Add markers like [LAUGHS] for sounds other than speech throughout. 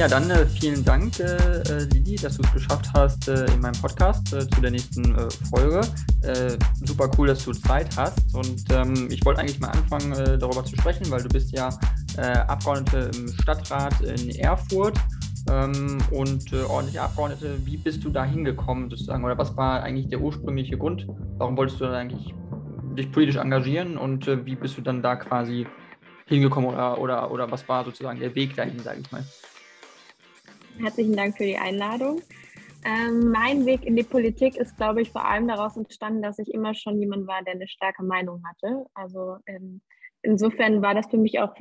Ja, dann äh, vielen Dank, äh, äh Lili, dass du es geschafft hast äh, in meinem Podcast äh, zu der nächsten äh, Folge. super cool, dass du Zeit hast. Und ähm, ich wollte eigentlich mal anfangen, darüber zu sprechen, weil du bist ja Abgeordnete im Stadtrat in Erfurt ähm, und ordentliche Abgeordnete. Wie bist du da hingekommen, sozusagen? Oder was war eigentlich der ursprüngliche Grund? Warum wolltest du dann eigentlich dich politisch engagieren und wie bist du dann da quasi hingekommen oder, oder, oder was war sozusagen der Weg dahin, sage ich mal? Herzlichen Dank für die Einladung. Ähm, mein Weg in die Politik ist, glaube ich, vor allem daraus entstanden, dass ich immer schon jemand war, der eine starke Meinung hatte. Also ähm, insofern war das für mich auch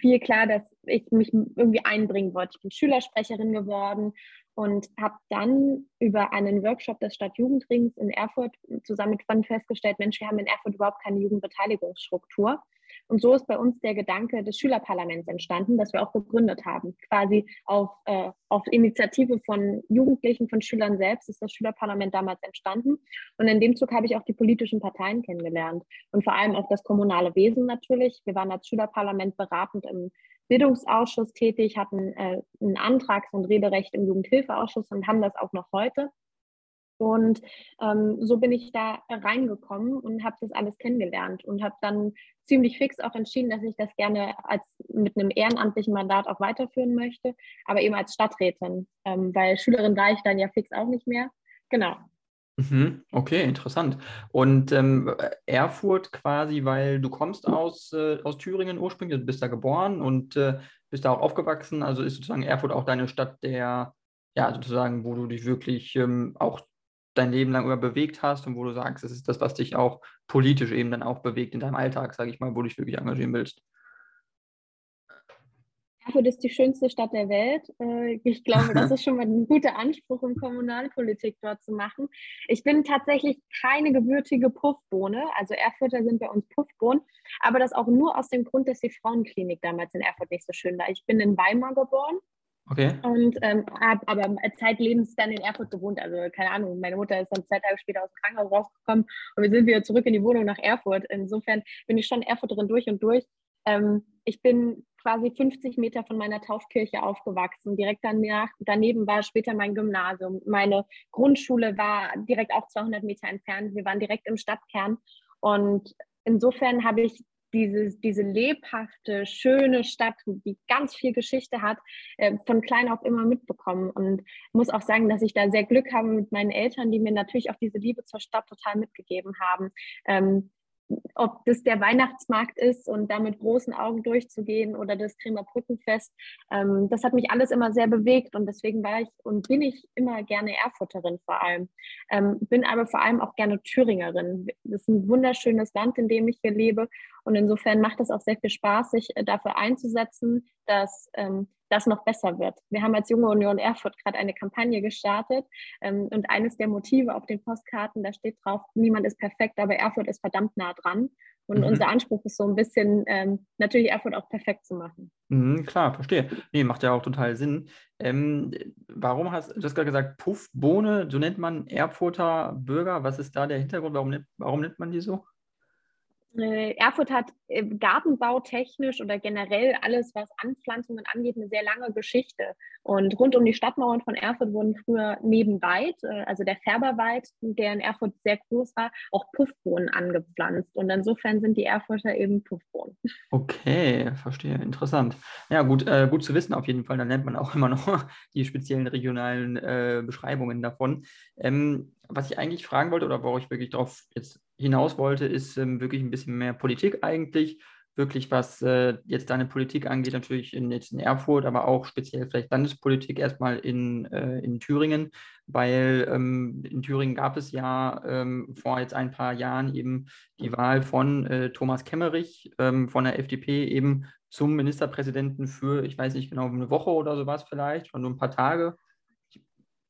viel klar, dass ich mich irgendwie einbringen wollte. Ich bin Schülersprecherin geworden und habe dann über einen Workshop des Stadtjugendrings in Erfurt zusammen mit Fun festgestellt, Mensch, wir haben in Erfurt überhaupt keine Jugendbeteiligungsstruktur. Und so ist bei uns der Gedanke des Schülerparlaments entstanden, das wir auch gegründet haben. Quasi auf, äh, auf Initiative von Jugendlichen, von Schülern selbst ist das Schülerparlament damals entstanden. Und in dem Zug habe ich auch die politischen Parteien kennengelernt und vor allem auch das kommunale Wesen natürlich. Wir waren als Schülerparlament beratend im Bildungsausschuss tätig, hatten äh, ein Antrags- und Rederecht im Jugendhilfeausschuss und haben das auch noch heute. Und ähm, so bin ich da reingekommen und habe das alles kennengelernt und habe dann ziemlich fix auch entschieden, dass ich das gerne als mit einem ehrenamtlichen Mandat auch weiterführen möchte, aber eben als Stadträtin, ähm, weil Schülerin war ich dann ja fix auch nicht mehr. Genau. Mhm, okay, interessant. Und ähm, Erfurt quasi, weil du kommst aus, äh, aus Thüringen ursprünglich, du bist da geboren und äh, bist da auch aufgewachsen, also ist sozusagen Erfurt auch deine Stadt der, ja, sozusagen, wo du dich wirklich ähm, auch dein Leben lang über bewegt hast und wo du sagst, es ist das, was dich auch politisch eben dann auch bewegt in deinem Alltag, sage ich mal, wo du dich wirklich engagieren willst? Erfurt ist die schönste Stadt der Welt. Äh, ich glaube, das [LAUGHS] ist schon mal ein guter Anspruch, um Kommunalpolitik dort zu machen. Ich bin tatsächlich keine gebürtige Puffbohne. Also Erfurter sind bei uns Puffbohnen. Aber das auch nur aus dem Grund, dass die Frauenklinik damals in Erfurt nicht so schön war. Ich bin in Weimar geboren Okay. Und ähm, habe aber zeitlebens dann in Erfurt gewohnt. Also keine Ahnung, meine Mutter ist dann zwei Tage später aus dem Krankenhaus rausgekommen und wir sind wieder zurück in die Wohnung nach Erfurt. Insofern bin ich schon Erfurterin durch und durch. Ähm, ich bin quasi 50 Meter von meiner Taufkirche aufgewachsen. Direkt danach, daneben war später mein Gymnasium. Meine Grundschule war direkt auch 200 Meter entfernt. Wir waren direkt im Stadtkern. Und insofern habe ich diese, diese lebhafte, schöne Stadt, die ganz viel Geschichte hat, äh, von klein auf immer mitbekommen. Und muss auch sagen, dass ich da sehr Glück habe mit meinen Eltern, die mir natürlich auch diese Liebe zur Stadt total mitgegeben haben. Ähm, ob das der Weihnachtsmarkt ist und da mit großen Augen durchzugehen oder das Kremer Brückenfest, ähm, das hat mich alles immer sehr bewegt und deswegen war ich und bin ich immer gerne Erfurterin vor allem. Ähm, bin aber vor allem auch gerne Thüringerin. Das ist ein wunderschönes Land, in dem ich hier lebe und insofern macht es auch sehr viel Spaß, sich äh, dafür einzusetzen, dass ähm, das noch besser wird. Wir haben als Junge Union Erfurt gerade eine Kampagne gestartet ähm, und eines der Motive auf den Postkarten, da steht drauf, niemand ist perfekt, aber Erfurt ist verdammt nah dran. Und mhm. unser Anspruch ist so ein bisschen, ähm, natürlich Erfurt auch perfekt zu machen. Mhm, klar, verstehe. Nee, macht ja auch total Sinn. Ähm, warum hast du hast gerade gesagt, Puffbohne, so nennt man Erfurter Bürger. Was ist da der Hintergrund? Warum, warum nennt man die so? Äh, Erfurt hat gartenbautechnisch oder generell alles, was Anpflanzungen angeht, eine sehr lange Geschichte. Und rund um die Stadtmauern von Erfurt wurden früher nebenweit, äh, also der Färberwald, der in Erfurt sehr groß war, auch Puffbohnen angepflanzt. Und insofern sind die Erfurter eben Puffbohnen. Okay, verstehe. Interessant. Ja, gut, äh, gut zu wissen auf jeden Fall. Dann nennt man auch [LAUGHS] immer noch die speziellen regionalen äh, Beschreibungen davon. Ähm, was ich eigentlich fragen wollte oder worauf ich wirklich darauf jetzt hinaus wollte, ist ähm, wirklich ein bisschen mehr Politik eigentlich. Wirklich, was äh, jetzt deine Politik angeht, natürlich in, jetzt in Erfurt, aber auch speziell vielleicht Landespolitik erstmal in, äh, in Thüringen, weil ähm, in Thüringen gab es ja ähm, vor jetzt ein paar Jahren eben die Wahl von äh, Thomas Kemmerich ähm, von der FDP eben zum Ministerpräsidenten für, ich weiß nicht genau, eine Woche oder sowas vielleicht, schon nur ein paar Tage.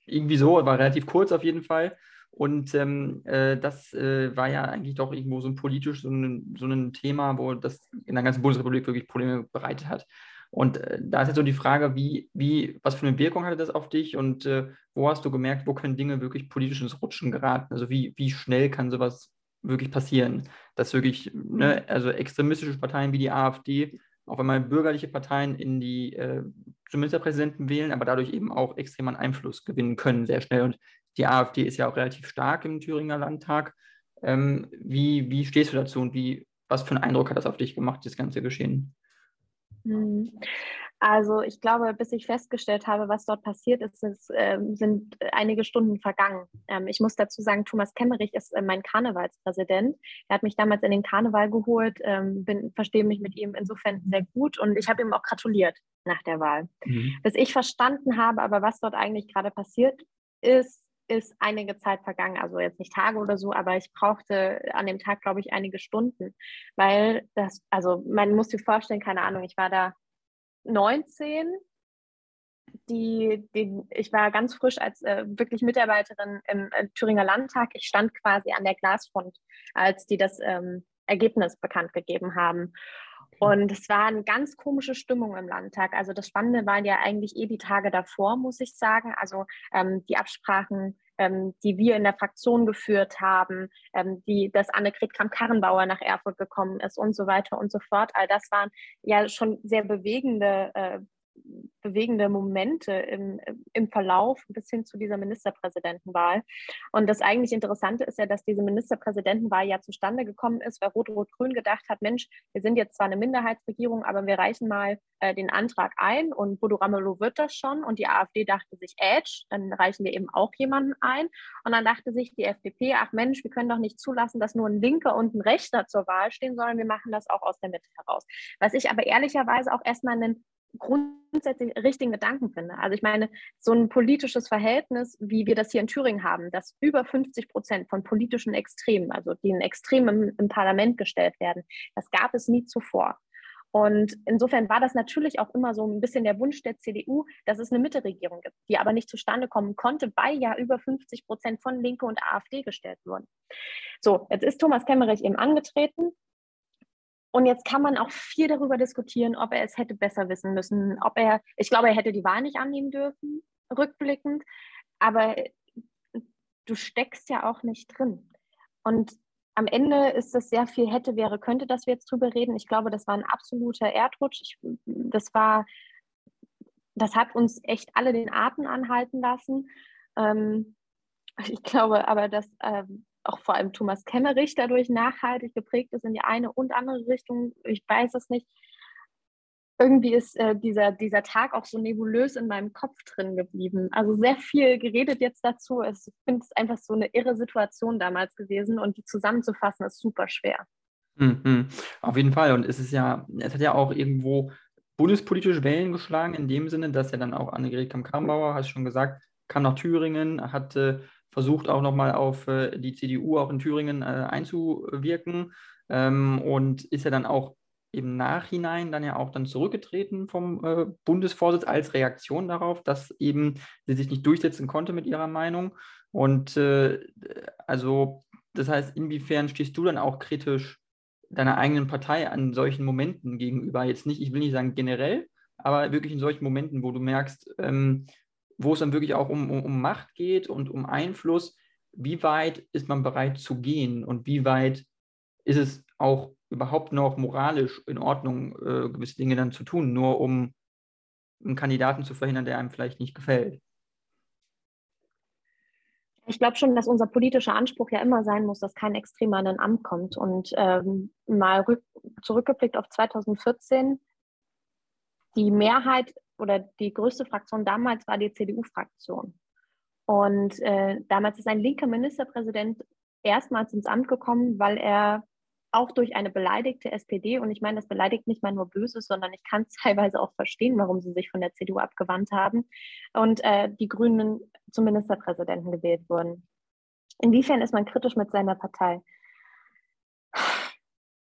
Irgendwie so, war relativ kurz auf jeden Fall. Und ähm, äh, das äh, war ja eigentlich doch irgendwo so ein politisch so ein, so ein Thema, wo das in der ganzen Bundesrepublik wirklich Probleme bereitet hat. Und äh, da ist jetzt so die Frage, wie, wie, was für eine Wirkung hatte das auf dich und äh, wo hast du gemerkt, wo können Dinge wirklich politisch ins Rutschen geraten? Also wie, wie schnell kann sowas wirklich passieren? Dass wirklich, ne, also extremistische Parteien wie die AfD auf einmal bürgerliche Parteien in die äh, zum Ministerpräsidenten wählen, aber dadurch eben auch extrem an Einfluss gewinnen können, sehr schnell. Und die AfD ist ja auch relativ stark im Thüringer Landtag. Ähm, wie, wie stehst du dazu und wie, was für einen Eindruck hat das auf dich gemacht, das ganze Geschehen? Hm. Also ich glaube, bis ich festgestellt habe, was dort passiert ist, ist äh, sind einige Stunden vergangen. Ähm, ich muss dazu sagen, Thomas Kemmerich ist äh, mein Karnevalspräsident. Er hat mich damals in den Karneval geholt, ähm, bin, verstehe mich mit ihm insofern sehr gut und ich habe ihm auch gratuliert nach der Wahl. Mhm. Bis ich verstanden habe, aber was dort eigentlich gerade passiert ist, ist einige Zeit vergangen, also jetzt nicht Tage oder so, aber ich brauchte an dem Tag, glaube ich, einige Stunden, weil das, also man muss sich vorstellen, keine Ahnung, ich war da 19. Die, die, ich war ganz frisch als äh, wirklich Mitarbeiterin im äh, Thüringer Landtag. Ich stand quasi an der Glasfront, als die das ähm, Ergebnis bekannt gegeben haben. Und es war eine ganz komische Stimmung im Landtag. Also das Spannende waren ja eigentlich eh die Tage davor, muss ich sagen. Also ähm, die Absprachen, ähm, die wir in der Fraktion geführt haben, ähm, die, dass Annegret Kramp-Karrenbauer nach Erfurt gekommen ist und so weiter und so fort. All das waren ja schon sehr bewegende äh, bewegende Momente im, im Verlauf bis hin zu dieser Ministerpräsidentenwahl. Und das eigentlich Interessante ist ja, dass diese Ministerpräsidentenwahl ja zustande gekommen ist, weil Rot-Rot-Grün gedacht hat, Mensch, wir sind jetzt zwar eine Minderheitsregierung, aber wir reichen mal äh, den Antrag ein und Bodo Ramelow wird das schon. Und die AfD dachte sich, Edge, dann reichen wir eben auch jemanden ein. Und dann dachte sich die FDP, ach Mensch, wir können doch nicht zulassen, dass nur ein Linker und ein Rechter zur Wahl stehen, sondern wir machen das auch aus der Mitte heraus. Was ich aber ehrlicherweise auch erstmal einen grundsätzlich richtigen Gedanken finde. Also ich meine, so ein politisches Verhältnis, wie wir das hier in Thüringen haben, dass über 50 Prozent von politischen Extremen, also die in Extremen im Parlament gestellt werden, das gab es nie zuvor. Und insofern war das natürlich auch immer so ein bisschen der Wunsch der CDU, dass es eine Mitteregierung gibt, die aber nicht zustande kommen konnte, weil ja über 50 Prozent von Linke und AfD gestellt wurden. So, jetzt ist Thomas Kemmerich eben angetreten und jetzt kann man auch viel darüber diskutieren, ob er es hätte besser wissen müssen, ob er, ich glaube, er hätte die Wahl nicht annehmen dürfen, rückblickend, aber du steckst ja auch nicht drin. Und am Ende ist es sehr viel hätte, wäre, könnte, dass wir jetzt drüber reden. Ich glaube, das war ein absoluter Erdrutsch. Ich, das war, das hat uns echt alle den Atem anhalten lassen. Ähm, ich glaube aber, dass ähm, auch vor allem Thomas Kemmerich dadurch nachhaltig geprägt ist in die eine und andere Richtung. Ich weiß es nicht. Irgendwie ist äh, dieser, dieser Tag auch so nebulös in meinem Kopf drin geblieben. Also sehr viel geredet jetzt dazu. Ich finde es einfach so eine irre Situation damals gewesen und die zusammenzufassen ist super schwer. Mhm, auf jeden Fall. Und es ist ja, es hat ja auch irgendwo bundespolitisch Wellen geschlagen, in dem Sinne, dass ja dann auch Annegret Kamm-Karrenbauer, hast du schon gesagt, kam nach Thüringen, hatte versucht auch nochmal auf äh, die CDU auch in Thüringen äh, einzuwirken ähm, und ist ja dann auch im Nachhinein dann ja auch dann zurückgetreten vom äh, Bundesvorsitz als Reaktion darauf, dass eben sie sich nicht durchsetzen konnte mit ihrer Meinung. Und äh, also das heißt, inwiefern stehst du dann auch kritisch deiner eigenen Partei an solchen Momenten gegenüber? Jetzt nicht, ich will nicht sagen generell, aber wirklich in solchen Momenten, wo du merkst, ähm, wo es dann wirklich auch um, um, um Macht geht und um Einfluss, wie weit ist man bereit zu gehen und wie weit ist es auch überhaupt noch moralisch in Ordnung, äh, gewisse Dinge dann zu tun, nur um einen Kandidaten zu verhindern, der einem vielleicht nicht gefällt. Ich glaube schon, dass unser politischer Anspruch ja immer sein muss, dass kein Extremer in ein Amt kommt. Und ähm, mal zurückgeblickt auf 2014, die Mehrheit oder die größte Fraktion damals war die CDU-Fraktion. Und äh, damals ist ein linker Ministerpräsident erstmals ins Amt gekommen, weil er auch durch eine beleidigte SPD, und ich meine, das beleidigt nicht mal nur Böses, sondern ich kann es [LAUGHS] teilweise auch verstehen, warum sie sich von der CDU abgewandt haben, und äh, die Grünen zum Ministerpräsidenten gewählt wurden. Inwiefern ist man kritisch mit seiner Partei?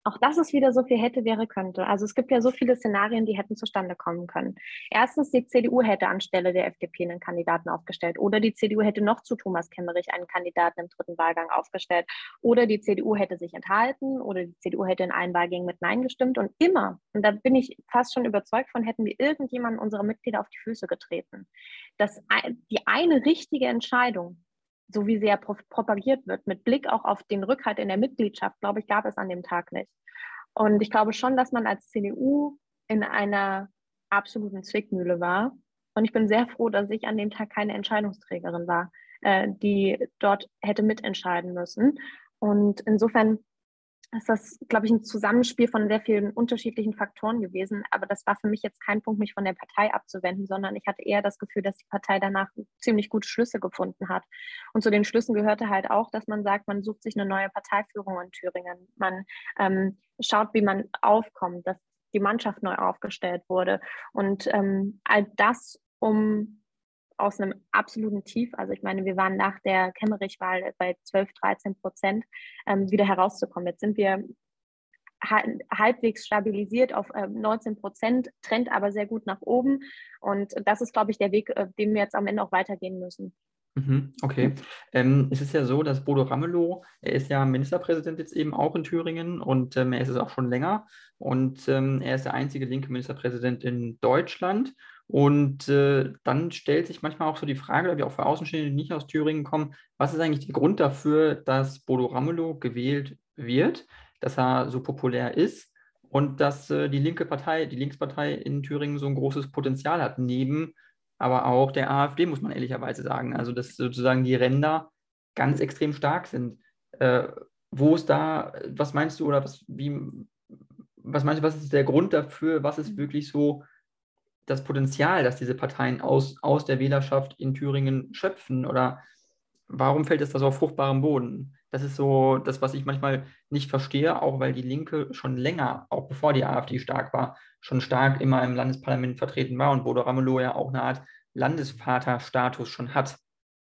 Auch das ist wieder so viel hätte, wäre, könnte. Also es gibt ja so viele Szenarien, die hätten zustande kommen können. Erstens, die CDU hätte anstelle der FDP einen Kandidaten aufgestellt. Oder die CDU hätte noch zu Thomas Kemmerich einen Kandidaten im dritten Wahlgang aufgestellt. Oder die CDU hätte sich enthalten. Oder die CDU hätte in allen Wahlgängen mit Nein gestimmt. Und immer, und da bin ich fast schon überzeugt von, hätten wir irgendjemanden unserer Mitglieder auf die Füße getreten. Das, die eine richtige Entscheidung so wie sie ja propagiert wird, mit Blick auch auf den Rückhalt in der Mitgliedschaft, glaube ich, gab es an dem Tag nicht. Und ich glaube schon, dass man als CDU in einer absoluten Zwickmühle war. Und ich bin sehr froh, dass ich an dem Tag keine Entscheidungsträgerin war, äh, die dort hätte mitentscheiden müssen. Und insofern ist das, glaube ich, ein Zusammenspiel von sehr vielen unterschiedlichen Faktoren gewesen. Aber das war für mich jetzt kein Punkt, mich von der Partei abzuwenden, sondern ich hatte eher das Gefühl, dass die Partei danach ziemlich gute Schlüsse gefunden hat. Und zu den Schlüssen gehörte halt auch, dass man sagt, man sucht sich eine neue Parteiführung in Thüringen. Man ähm, schaut, wie man aufkommt, dass die Mannschaft neu aufgestellt wurde. Und ähm, all das, um aus einem absoluten Tief, also ich meine, wir waren nach der Kemmerich-Wahl bei 12, 13 Prozent, ähm, wieder herauszukommen. Jetzt sind wir halbwegs stabilisiert auf äh, 19 Prozent, trennt aber sehr gut nach oben. Und das ist, glaube ich, der Weg, äh, den wir jetzt am Ende auch weitergehen müssen. Mhm, okay. Ähm, es ist ja so, dass Bodo Ramelow, er ist ja Ministerpräsident jetzt eben auch in Thüringen und ähm, er ist es auch schon länger. Und ähm, er ist der einzige linke Ministerpräsident in Deutschland. Und äh, dann stellt sich manchmal auch so die Frage, wie auch für Außenstehende, die nicht aus Thüringen kommen, was ist eigentlich der Grund dafür, dass Bodo Ramelow gewählt wird, dass er so populär ist und dass äh, die linke Partei, die Linkspartei in Thüringen so ein großes Potenzial hat, neben aber auch der AfD, muss man ehrlicherweise sagen. Also dass sozusagen die Ränder ganz extrem stark sind. Äh, wo ist da, was meinst du oder was, wie, was meinst du, was ist der Grund dafür, was ist wirklich so das Potenzial, das diese Parteien aus, aus der Wählerschaft in Thüringen schöpfen? Oder warum fällt es da so auf fruchtbarem Boden? Das ist so das, was ich manchmal nicht verstehe, auch weil die Linke schon länger, auch bevor die AfD stark war, schon stark immer im Landesparlament vertreten war und Bodo Ramelow ja auch eine Art Landesvaterstatus schon hat.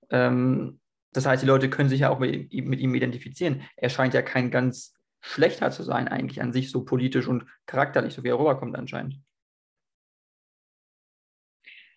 Ähm, das heißt, die Leute können sich ja auch mit, mit ihm identifizieren. Er scheint ja kein ganz schlechter zu sein, eigentlich an sich so politisch und charakterlich, so wie er rüberkommt anscheinend.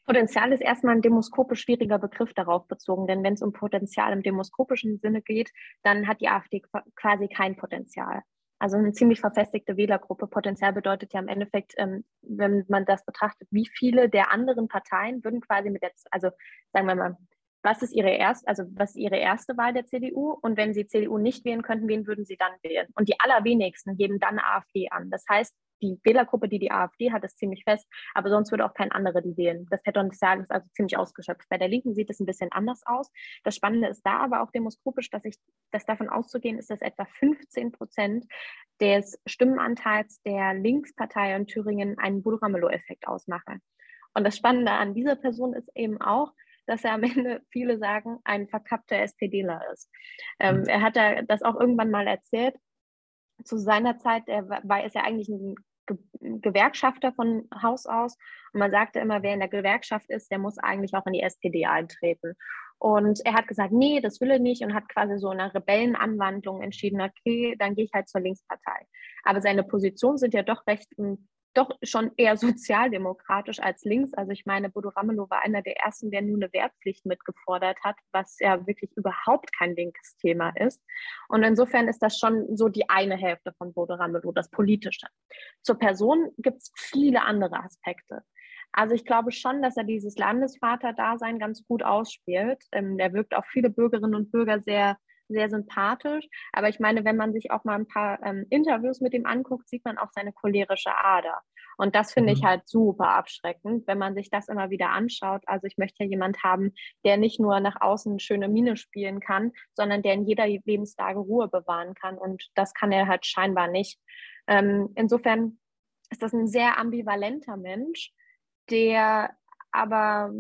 Potenzial ist erstmal ein demoskopisch schwieriger Begriff darauf bezogen, denn wenn es um Potenzial im demoskopischen Sinne geht, dann hat die AfD quasi kein Potenzial. Also eine ziemlich verfestigte Wählergruppe. Potenzial bedeutet ja im Endeffekt, ähm, wenn man das betrachtet, wie viele der anderen Parteien würden quasi mit der, also sagen wir mal, was ist ihre erste, also was ist ihre erste Wahl der CDU? Und wenn sie CDU nicht wählen könnten, wen würden sie dann wählen? Und die allerwenigsten geben dann AfD an. Das heißt, die Wählergruppe, die die AfD hat, ist ziemlich fest, aber sonst würde auch kein anderer die wählen. Das Potenzial ist also ziemlich ausgeschöpft. Bei der Linken sieht es ein bisschen anders aus. Das Spannende ist da aber auch demoskopisch, dass ich, dass davon auszugehen ist, dass etwa 15 Prozent des Stimmenanteils der Linkspartei in Thüringen einen Bull-Ramelow-Effekt ausmachen. Und das Spannende an dieser Person ist eben auch, dass er am Ende, [LAUGHS] viele sagen, ein verkappter SPDler ist. Ähm, mhm. er hat da das auch irgendwann mal erzählt, zu seiner Zeit, er war ist ja eigentlich ein Gewerkschafter von Haus aus. Und man sagte immer, wer in der Gewerkschaft ist, der muss eigentlich auch in die SPD eintreten. Und er hat gesagt, nee, das will er nicht und hat quasi so eine Rebellenanwandlung entschieden, okay, dann gehe ich halt zur Linkspartei. Aber seine Positionen sind ja doch recht hm, doch schon eher sozialdemokratisch als links. Also ich meine, Bodo Ramelow war einer der ersten, der nun eine Wehrpflicht mitgefordert hat, was ja wirklich überhaupt kein linkes Thema ist. Und insofern ist das schon so die eine Hälfte von Bodo Ramelow, das Politische. Zur Person gibt es viele andere Aspekte. Also ich glaube schon, dass er dieses Landesvater-Dasein ganz gut ausspielt. Ähm, der wirkt auf viele Bürgerinnen und Bürger sehr sehr sympathisch. Aber ich meine, wenn man sich auch mal ein paar ähm, Interviews mit ihm anguckt, sieht man auch seine cholerische Ader. Und das finde mhm. ich halt super abschreckend, wenn man sich das immer wieder anschaut. Also ich möchte ja jemand haben, der nicht nur nach außen schöne Miene spielen kann, sondern der in jeder Lebenslage Ruhe bewahren kann. Und das kann er halt scheinbar nicht. Ähm, insofern ist das ein sehr ambivalenter Mensch, der aber,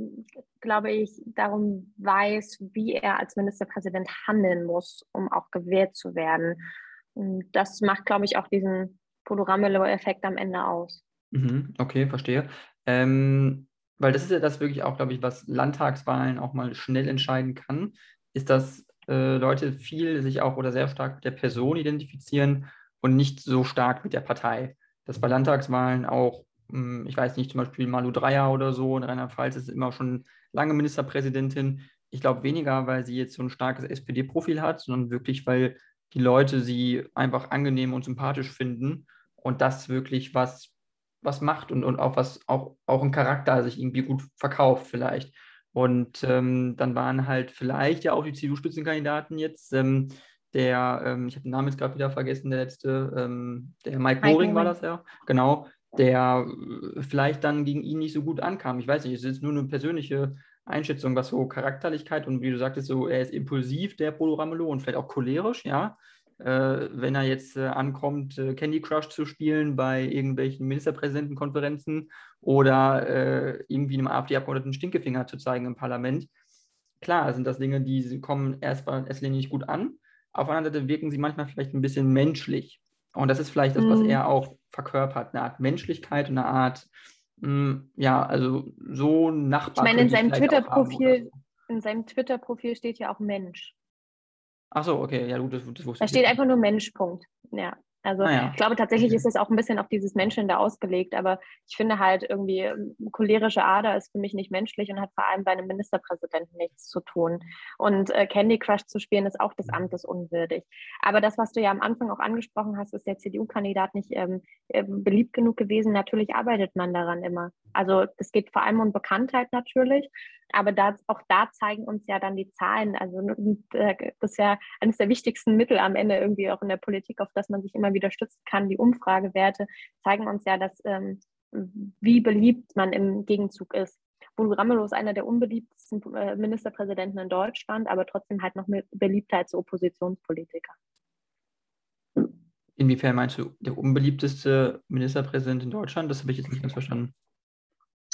glaube ich, darum weiß, wie er als Ministerpräsident handeln muss, um auch gewählt zu werden. Und das macht, glaube ich, auch diesen Podoramelow-Effekt am Ende aus. Mhm, okay, verstehe. Ähm, weil das ist ja das wirklich auch, glaube ich, was Landtagswahlen auch mal schnell entscheiden kann, ist, dass äh, Leute viel sich auch oder sehr stark mit der Person identifizieren und nicht so stark mit der Partei. Dass bei Landtagswahlen auch ich weiß nicht, zum Beispiel Malu Dreyer oder so in Rheinland-Pfalz ist immer schon lange Ministerpräsidentin. Ich glaube weniger, weil sie jetzt so ein starkes SPD-Profil hat, sondern wirklich, weil die Leute sie einfach angenehm und sympathisch finden und das wirklich was, was macht und, und auch was, auch, auch ein Charakter sich irgendwie gut verkauft vielleicht. Und ähm, dann waren halt vielleicht ja auch die CDU-Spitzenkandidaten jetzt, ähm, der, ähm, ich habe den Namen jetzt gerade wieder vergessen, der letzte, ähm, der Mike Moring war das ja, genau, der äh, vielleicht dann gegen ihn nicht so gut ankam. Ich weiß nicht, es ist nur eine persönliche Einschätzung, was so Charakterlichkeit und wie du sagtest, so er ist impulsiv, der Polo Ramelow und vielleicht auch cholerisch, ja. Äh, wenn er jetzt äh, ankommt, äh, Candy Crush zu spielen bei irgendwelchen Ministerpräsidentenkonferenzen oder äh, irgendwie einem AfD-Abgeordneten Stinkefinger zu zeigen im Parlament. Klar, sind das Dinge, die kommen erstmal erst nicht gut an. Auf der anderen Seite wirken sie manchmal vielleicht ein bisschen menschlich. Und das ist vielleicht das, was mhm. er auch verkörpert, eine Art Menschlichkeit und eine Art, mh, hm, ja, also so Nachbar. Ich meine, in seinem Twitter-Profil, so. in seinem Twitter-Profil steht ja auch Mensch. Ach so, okay, ja, gut, das, das wusste Da steht einfach nur Mensch, Punkt. Ja. Also ah, ja. ich glaube tatsächlich ist es auch ein bisschen auf dieses Menschen da ausgelegt, aber ich finde halt irgendwie ähm, cholerische Ader ist für mich nicht menschlich und hat vor allem bei einem Ministerpräsidenten nichts zu tun. Und äh, Candy Crush zu spielen ist auch des Amtes unwürdig. Aber das, was du ja am Anfang auch angesprochen hast, ist der CDU-Kandidat nicht ähm, äh, beliebt genug gewesen. Natürlich arbeitet man daran immer. Also es geht vor allem um Bekanntheit natürlich, aber da, auch da zeigen uns ja dann die Zahlen. Also äh, das ist ja eines der wichtigsten Mittel am Ende irgendwie auch in der Politik, auf das man sich immer wieder stützen kann. Die Umfragewerte zeigen uns ja, dass ähm, wie beliebt man im Gegenzug ist. Bodo Ramelow ist einer der unbeliebtesten äh, Ministerpräsidenten in Deutschland, aber trotzdem halt noch mit Beliebtheit als Oppositionspolitiker. Inwiefern meinst du der unbeliebteste Ministerpräsident in Deutschland? Das habe ich jetzt nicht ganz verstanden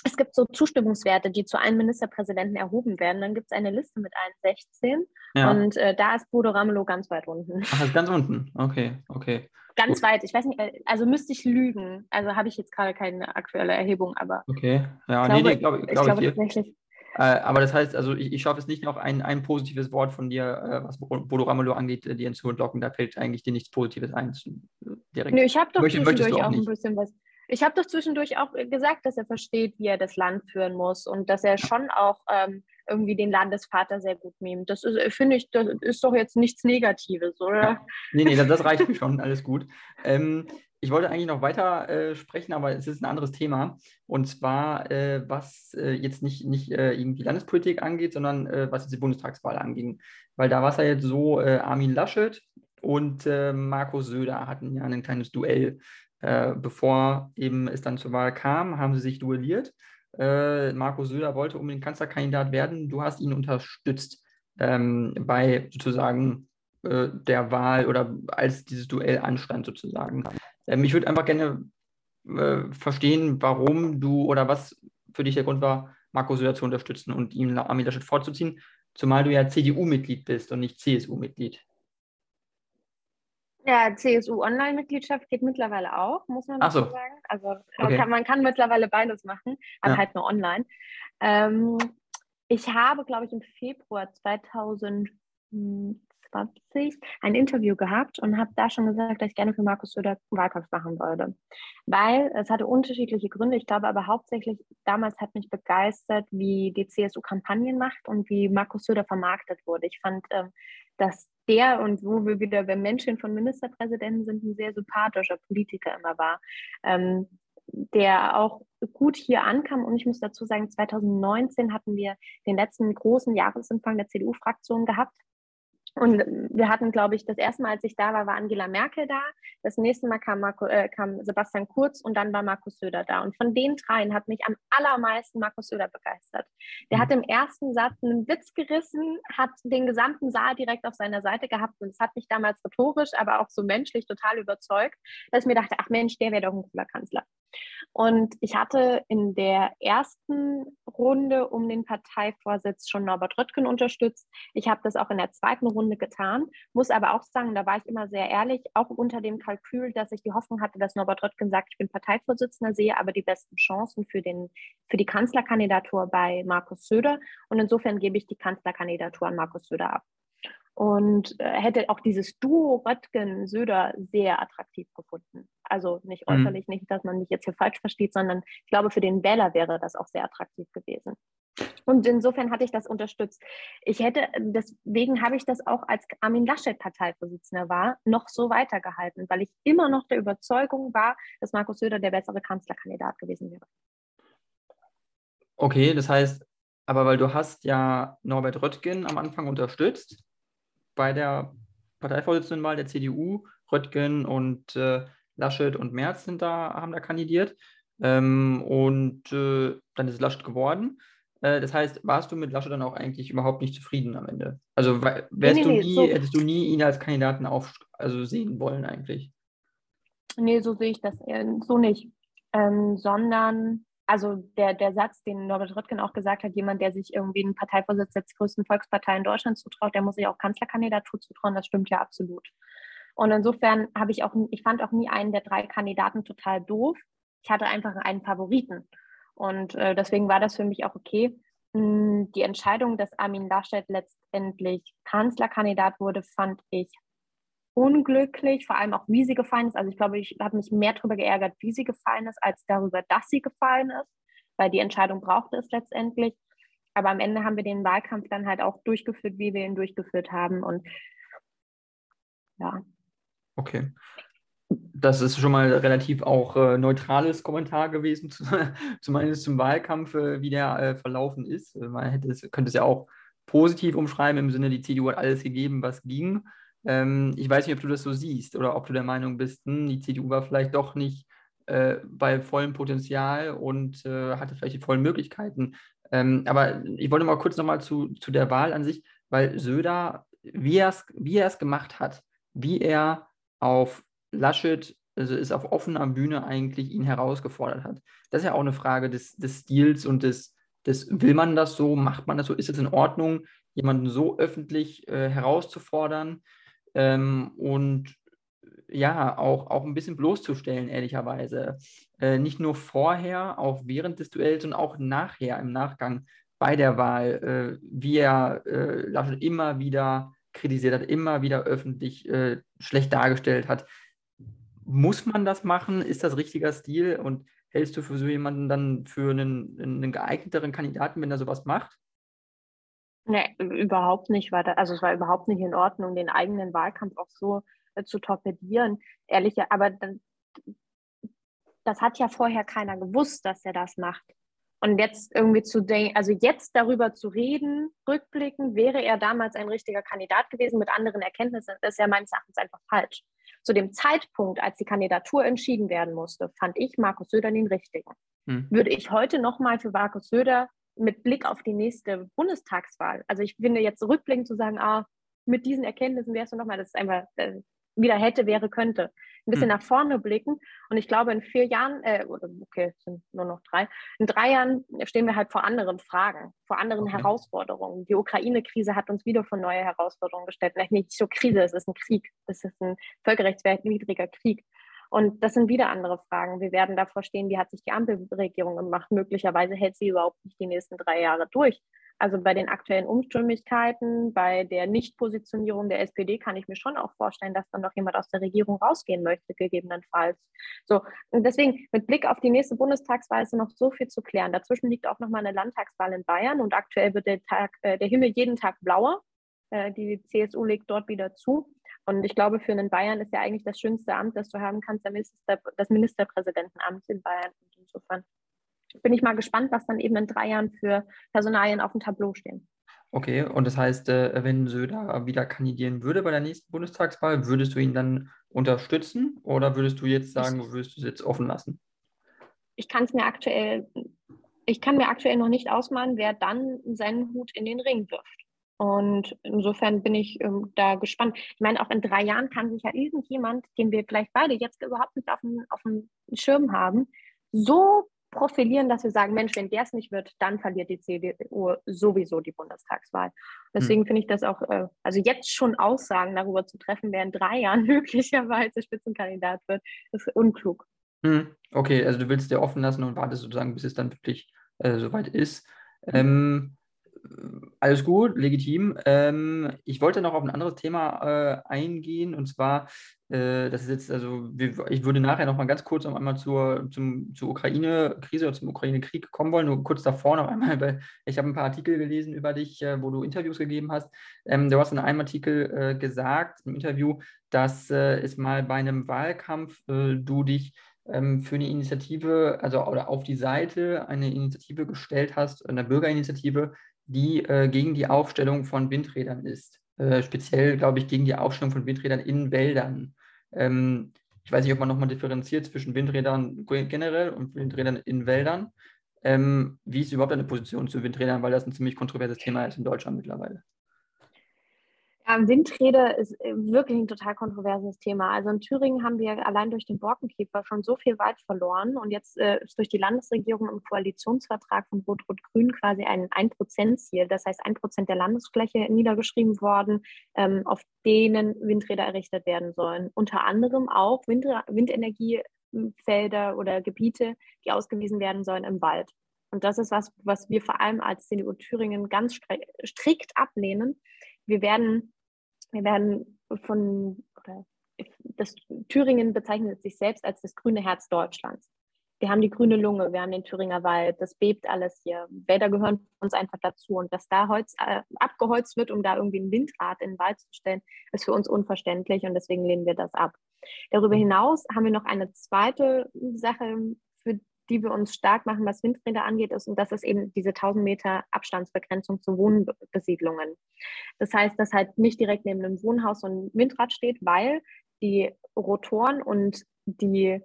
es gibt so Zustimmungswerte, die zu einem Ministerpräsidenten erhoben werden. Dann gibt es eine Liste mit allen 16 ja. und äh, da ist Bodo Ramelow ganz weit unten. Ach, ist ganz unten. Okay, okay. Ganz Gut. weit. Ich weiß nicht, äh, also müsste ich lügen. Also habe ich jetzt gerade keine aktuelle Erhebung, aber. Okay, ja, ich nee, nee, glaub, glaub ich glaube tatsächlich. Äh, aber das heißt, also ich, ich schaffe es nicht noch ein, ein positives Wort von dir, äh, was Bodo Ramelow angeht, dir ins Locken. Da fällt eigentlich dir nichts Positives ein. Direkt. Nö, ich habe doch zwischendurch auch, auch ein bisschen was. Ich habe doch zwischendurch auch gesagt, dass er versteht, wie er das Land führen muss und dass er schon auch ähm, irgendwie den Landesvater sehr gut mimt. Das ist, finde ich, das ist doch jetzt nichts Negatives, oder? Ja. Nee, nee, das, reicht mir schon, alles gut. Ähm, ich wollte eigentlich noch weiter äh, sprechen, aber es ist ein anderes Thema. Und zwar, äh, was äh, jetzt nicht, nicht äh, irgendwie Landespolitik angeht, sondern äh, was jetzt die Bundestagswahl anging. Weil da war es ja jetzt so, äh, Armin Laschet und Markus Söder hatten ja ein kleines Duell äh, bevor eben es dann zur Wahl kam, haben sie sich duelliert. Äh, Markus Söder wollte unbedingt Kanzlerkandidat werden. Du hast ihn unterstützt ähm, bei sozusagen äh, der Wahl oder als dieses Duell anstand sozusagen. Ähm, ich würde einfach gerne äh, verstehen, warum du oder was für dich der Grund war, Markus Söder zu unterstützen und ihm Armin Laschet vorzuziehen, zumal du ja CDU-Mitglied bist und nicht CSU-Mitglied. Ja, CSU-Online-Mitgliedschaft geht mittlerweile auch, muss man so. sagen. Also okay. kann, man kann mittlerweile beides machen, aber ja. halt nur online. Ähm, ich habe, glaube ich, im Februar 2000, 2020 ein Interview gehabt und habe da schon gesagt, dass ich gerne für Markus Söder Wahlkampf machen würde. Weil es hatte unterschiedliche Gründe. Ich glaube aber hauptsächlich, damals hat mich begeistert, wie die CSU Kampagnen macht und wie Markus Söder vermarktet wurde. Ich fand, ähm, dass der und wo wir wieder beim Menschen von Ministerpräsidenten sind, ein sehr sympathischer Politiker immer war. Ähm, der auch gut hier ankam. Und ich muss dazu sagen, 2019 hatten wir den letzten großen Jahresempfang der CDU-Fraktion gehabt. Und wir hatten, glaube ich, das erste Mal, als ich da war, war Angela Merkel da. Das nächste Mal kam, Marco, äh, kam Sebastian Kurz und dann war Markus Söder da. Und von den dreien hat mich am allermeisten Markus Söder begeistert. Der hat mhm. im ersten Satz einen Witz gerissen, hat den gesamten Saal direkt auf seiner Seite gehabt. Und es hat mich damals rhetorisch, aber auch so menschlich total überzeugt, dass ich mir dachte, ach Mensch, der wäre doch ein cooler Kanzler. Und ich hatte in der ersten Runde um den Parteivorsitz schon Norbert Röttgen unterstützt. Ich habe das auch in der zweiten Runde getan, muss aber auch sagen, da war ich immer sehr ehrlich, auch unter dem Kalkül, dass ich die Hoffnung hatte, dass Norbert Röttgen sagt, ich bin Parteivorsitzender, sehe aber die besten Chancen für, den, für die Kanzlerkandidatur bei Markus Söder. Und insofern gebe ich die Kanzlerkandidatur an Markus Söder ab und äh, hätte auch dieses Duo Röttgen-Söder sehr attraktiv gefunden. Also nicht mhm. äußerlich, mhm. nicht, dass man mich jetzt hier falsch versteht, sondern ich glaube, für den Wähler wäre das auch sehr attraktiv gewesen. Und insofern hatte ich das unterstützt. Ich hätte, deswegen habe ich das auch als Armin Laschet Parteivorsitzender war, noch so weitergehalten, weil ich immer noch der Überzeugung war, dass Markus Söder der bessere Kanzlerkandidat gewesen wäre. Okay, das heißt, aber weil du hast ja Norbert Röttgen am Anfang unterstützt, bei der Parteivorsitzendenwahl der CDU. Röttgen und äh, Laschet und Merz sind da, haben da kandidiert. Ähm, und äh, dann ist Laschet geworden. Äh, das heißt, warst du mit Laschet dann auch eigentlich überhaupt nicht zufrieden am Ende? Also wärst nee, nee, du nie, so. hättest du nie ihn als Kandidaten auf, also sehen wollen eigentlich? Nee, so sehe ich das so nicht. Ähm, sondern, also der, der Satz, den Norbert Röttgen auch gesagt hat, jemand, der sich irgendwie einen Parteivorsitz der größten Volkspartei in Deutschland zutraut, der muss sich auch Kanzlerkandidatur zutrauen, das stimmt ja absolut. Und insofern habe ich auch, ich fand auch nie einen der drei Kandidaten total doof. Ich hatte einfach einen Favoriten. Und äh, deswegen war das für mich auch okay. Hm, die Entscheidung, dass Armin Laschet letztendlich Kanzlerkandidat wurde, fand ich unglücklich, vor allem auch wie sie gefallen ist. Also ich glaube, ich habe mich mehr darüber geärgert, wie sie gefallen ist, als darüber, dass sie gefallen ist, weil die Entscheidung brauchte es letztendlich. Aber am Ende haben wir den Wahlkampf dann halt auch durchgeführt, wie wir ihn durchgeführt haben. Und ja. Okay. Das ist schon mal relativ auch äh, neutrales Kommentar gewesen, zu, [LAUGHS] zumindest zum Wahlkampf, äh, wie der äh, verlaufen ist. Man hätte es, könnte es ja auch positiv umschreiben, im Sinne, die CDU hat alles gegeben, was ging. Ähm, ich weiß nicht, ob du das so siehst oder ob du der Meinung bist, hm, die CDU war vielleicht doch nicht äh, bei vollem Potenzial und äh, hatte vielleicht die vollen Möglichkeiten. Ähm, aber ich wollte mal kurz nochmal zu, zu der Wahl an sich, weil Söder, wie er es gemacht hat, wie er auf Laschet, also ist auf offener Bühne eigentlich ihn herausgefordert hat. Das ist ja auch eine Frage des, des Stils und des, des, will man das so, macht man das so, ist es in Ordnung, jemanden so öffentlich äh, herauszufordern ähm, und ja, auch, auch ein bisschen bloßzustellen, ehrlicherweise. Äh, nicht nur vorher, auch während des Duells und auch nachher, im Nachgang bei der Wahl, äh, wie er äh, Laschet immer wieder kritisiert hat, immer wieder öffentlich äh, schlecht dargestellt hat. Muss man das machen? Ist das richtiger Stil? Und hältst du für so jemanden dann für einen, einen geeigneteren Kandidaten, wenn er sowas macht? Nee, überhaupt nicht. War da, also es war überhaupt nicht in Ordnung, den eigenen Wahlkampf auch so äh, zu torpedieren. Ehrlich, aber dann, das hat ja vorher keiner gewusst, dass er das macht. Und jetzt irgendwie zu denken, also jetzt darüber zu reden, rückblickend, wäre er damals ein richtiger Kandidat gewesen mit anderen Erkenntnissen, ist ja meines Erachtens einfach falsch. Zu dem Zeitpunkt, als die Kandidatur entschieden werden musste, fand ich Markus Söder den richtigen. Hm. Würde ich heute nochmal für Markus Söder mit Blick auf die nächste Bundestagswahl, also ich finde jetzt rückblickend zu sagen, ah, mit diesen Erkenntnissen wärst du nochmal, das ist einfach, äh, wieder hätte, wäre, könnte. Ein bisschen mhm. nach vorne blicken. Und ich glaube, in vier Jahren, äh, okay, es sind nur noch drei, in drei Jahren stehen wir halt vor anderen Fragen, vor anderen okay. Herausforderungen. Die Ukraine-Krise hat uns wieder vor neue Herausforderungen gestellt. Vielleicht nicht so Krise, es ist ein Krieg. Es ist ein völkerrechtswidriger Krieg. Und das sind wieder andere Fragen. Wir werden davor stehen, wie hat sich die Ampelregierung gemacht? Möglicherweise hält sie überhaupt nicht die nächsten drei Jahre durch. Also bei den aktuellen Umstimmigkeiten, bei der Nichtpositionierung der SPD kann ich mir schon auch vorstellen, dass dann noch jemand aus der Regierung rausgehen möchte, gegebenenfalls. So, und deswegen mit Blick auf die nächste Bundestagswahl ist noch so viel zu klären. Dazwischen liegt auch nochmal eine Landtagswahl in Bayern und aktuell wird der, Tag, äh, der Himmel jeden Tag blauer. Äh, die CSU legt dort wieder zu. Und ich glaube, für einen Bayern ist ja eigentlich das schönste Amt, das du haben kannst, Minister, das Ministerpräsidentenamt in Bayern. Und insofern bin ich mal gespannt, was dann eben in drei Jahren für Personalien auf dem Tableau stehen. Okay, und das heißt, äh, wenn Söder wieder kandidieren würde bei der nächsten Bundestagswahl, würdest du ihn dann unterstützen oder würdest du jetzt sagen, ich, würdest du es jetzt offen lassen? Ich kann es mir aktuell, ich kann mir aktuell noch nicht ausmalen, wer dann seinen Hut in den Ring wirft. Und insofern bin ich ähm, da gespannt. Ich meine, auch in drei Jahren kann sich ja irgendjemand, den wir vielleicht beide jetzt überhaupt nicht auf dem, auf dem Schirm haben, so profilieren, dass wir sagen, Mensch, wenn der es nicht wird, dann verliert die CDU sowieso die Bundestagswahl. Deswegen hm. finde ich das auch, äh, also jetzt schon Aussagen darüber zu treffen, wer in drei Jahren [LAUGHS] möglicherweise Spitzenkandidat wird, ist unklug. Hm. Okay, also du willst dir offen lassen und wartest sozusagen, bis es dann wirklich äh, soweit ist. Ähm, alles gut, legitim. Ähm, ich wollte noch auf ein anderes Thema äh, eingehen und zwar, äh, das ist jetzt, also wir, ich würde nachher noch mal ganz kurz noch einmal zur, zur Ukraine-Krise oder zum Ukraine-Krieg kommen wollen, nur kurz davor noch einmal, [LAUGHS] weil ich habe ein paar Artikel gelesen über dich, äh, wo du Interviews gegeben hast. Ähm, du hast in einem Artikel äh, gesagt, im Interview, dass äh, es mal bei einem Wahlkampf äh, du dich ähm, für eine Initiative, also oder auf die Seite eine Initiative gestellt hast, eine Bürgerinitiative, die äh, gegen die Aufstellung von Windrädern ist. Äh, speziell, glaube ich, gegen die Aufstellung von Windrädern in Wäldern. Ähm, Ich weiß nicht, ob man nochmal differenziert zwischen Windrädern generell und Windrädern in Wäldern. Ähm, wie ist überhaupt eine Position zu Windrädern, weil das ein ziemlich kontroverses Thema ist in Deutschland mittlerweile? Ja, Windräder ist äh, wirklich ein total kontroverses Thema. Also in Thüringen haben wir allein durch den Borkenkäfer schon so viel Wald verloren und jetzt äh, ist durch die Landesregierung im Koalitionsvertrag von Rot-Rot-Grün quasi ein 1%-Ziel, das heißt 1% der Landesfläche niedergeschrieben worden, ähm, auf denen Windräder errichtet werden sollen. Unter anderem auch Wind Windenergiefelder oder Gebiete, die ausgewiesen werden sollen im Wald. Und das ist was, was wir vor allem als CDU Thüringen ganz strikt ablehnen, wir werden, wir werden von, oder das Thüringen bezeichnet sich selbst als das grüne Herz Deutschlands. Wir haben die grüne Lunge, wir haben den Thüringer Wald, das bebt alles hier. Wälder gehören uns einfach dazu. Und dass da Holz äh, abgeholzt wird, um da irgendwie ein Windrad in den Wald zu stellen, ist für uns unverständlich und deswegen lehnen wir das ab. Darüber hinaus haben wir noch eine zweite Sache, die wir uns stark machen, was Windräder angeht, ist, und das ist eben diese 1000 Meter Abstandsbegrenzung zu Wohnbesiedlungen. Das heißt, dass halt nicht direkt neben einem Wohnhaus so ein Windrad steht, weil die Rotoren und die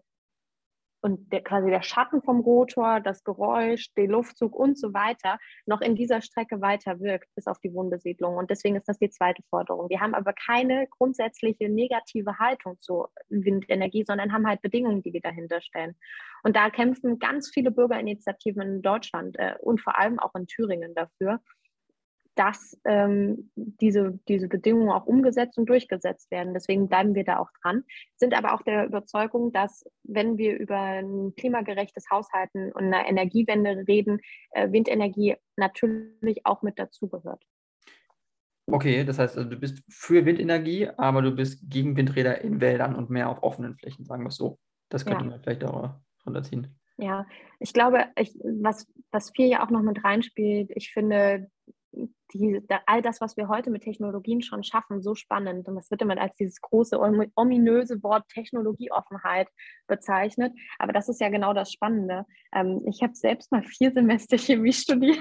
und der, quasi der Schatten vom Rotor, das Geräusch, der Luftzug und so weiter noch in dieser Strecke weiter wirkt bis auf die Wohnbesiedlung. Und deswegen ist das die zweite Forderung. Wir haben aber keine grundsätzliche negative Haltung zur Windenergie, sondern haben halt Bedingungen, die wir dahinter stellen. Und da kämpfen ganz viele Bürgerinitiativen in Deutschland äh, und vor allem auch in Thüringen dafür dass ähm, diese, diese Bedingungen auch umgesetzt und durchgesetzt werden. Deswegen bleiben wir da auch dran, sind aber auch der Überzeugung, dass wenn wir über ein klimagerechtes Haushalten und eine Energiewende reden, äh, Windenergie natürlich auch mit dazugehört. Okay, das heißt, also du bist für Windenergie, aber du bist gegen Windräder in Wäldern und mehr auf offenen Flächen, sagen wir es so. Das könnte ja. man vielleicht auch runterziehen. Ja, ich glaube, ich, was, was viel ja auch noch mit reinspielt, ich finde, die, all das, was wir heute mit Technologien schon schaffen, so spannend. Und das wird immer als dieses große, ominöse Wort Technologieoffenheit bezeichnet. Aber das ist ja genau das Spannende. Ähm, ich habe selbst mal vier Semester Chemie [LAUGHS] studiert.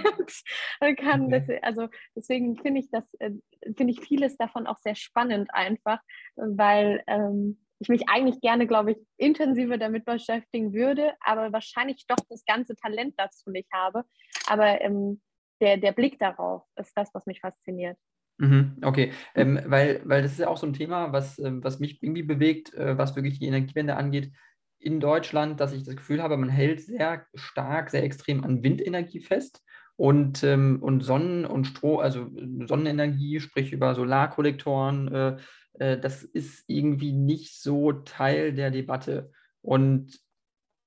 Kann okay. das, also deswegen finde ich das, äh, finde ich vieles davon auch sehr spannend einfach, weil ähm, ich mich eigentlich gerne, glaube ich, intensiver damit beschäftigen würde, aber wahrscheinlich doch das ganze Talent dazu nicht habe. Aber ähm, der, der Blick darauf ist das, was mich fasziniert. Mhm, okay, ähm, weil, weil das ist ja auch so ein Thema, was, ähm, was mich irgendwie bewegt, äh, was wirklich die Energiewende angeht in Deutschland, dass ich das Gefühl habe, man hält sehr stark, sehr extrem an Windenergie fest und, ähm, und Sonnen- und Stroh, also Sonnenenergie, sprich über Solarkollektoren, äh, äh, das ist irgendwie nicht so Teil der Debatte. Und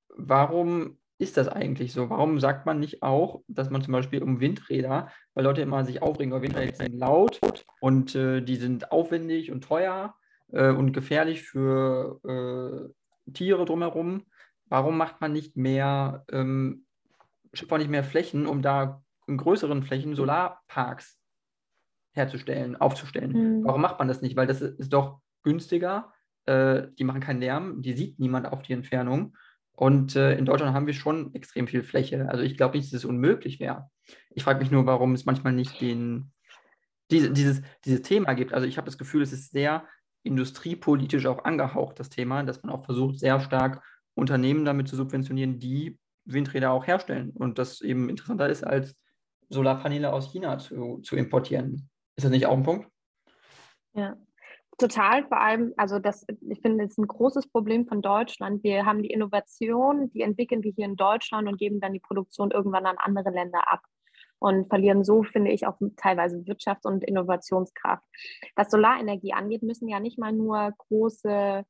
warum ist das eigentlich so? Warum sagt man nicht auch, dass man zum Beispiel um Windräder, weil Leute immer sich aufregen, weil Windräder sind laut und äh, die sind aufwendig und teuer äh, und gefährlich für äh, Tiere drumherum. Warum macht man nicht mehr, ähm, schafft man nicht mehr Flächen, um da in größeren Flächen Solarparks herzustellen, aufzustellen? Mhm. Warum macht man das nicht? Weil das ist doch günstiger, äh, die machen keinen Lärm, die sieht niemand auf die Entfernung und äh, in Deutschland haben wir schon extrem viel Fläche. Also ich glaube nicht, dass es unmöglich wäre. Ich frage mich nur, warum es manchmal nicht den, diese, dieses, dieses Thema gibt. Also ich habe das Gefühl, es ist sehr industriepolitisch auch angehaucht, das Thema, dass man auch versucht, sehr stark Unternehmen damit zu subventionieren, die Windräder auch herstellen. Und das eben interessanter ist, als Solarpaneele aus China zu, zu importieren. Ist das nicht auch ein Punkt? Ja, Total, vor allem, also das, ich finde, das ist ein großes Problem von Deutschland. Wir haben die Innovation, die entwickeln wir hier in Deutschland und geben dann die Produktion irgendwann an andere Länder ab und verlieren so, finde ich, auch teilweise Wirtschafts- und Innovationskraft. Was Solarenergie angeht, müssen ja nicht mal nur große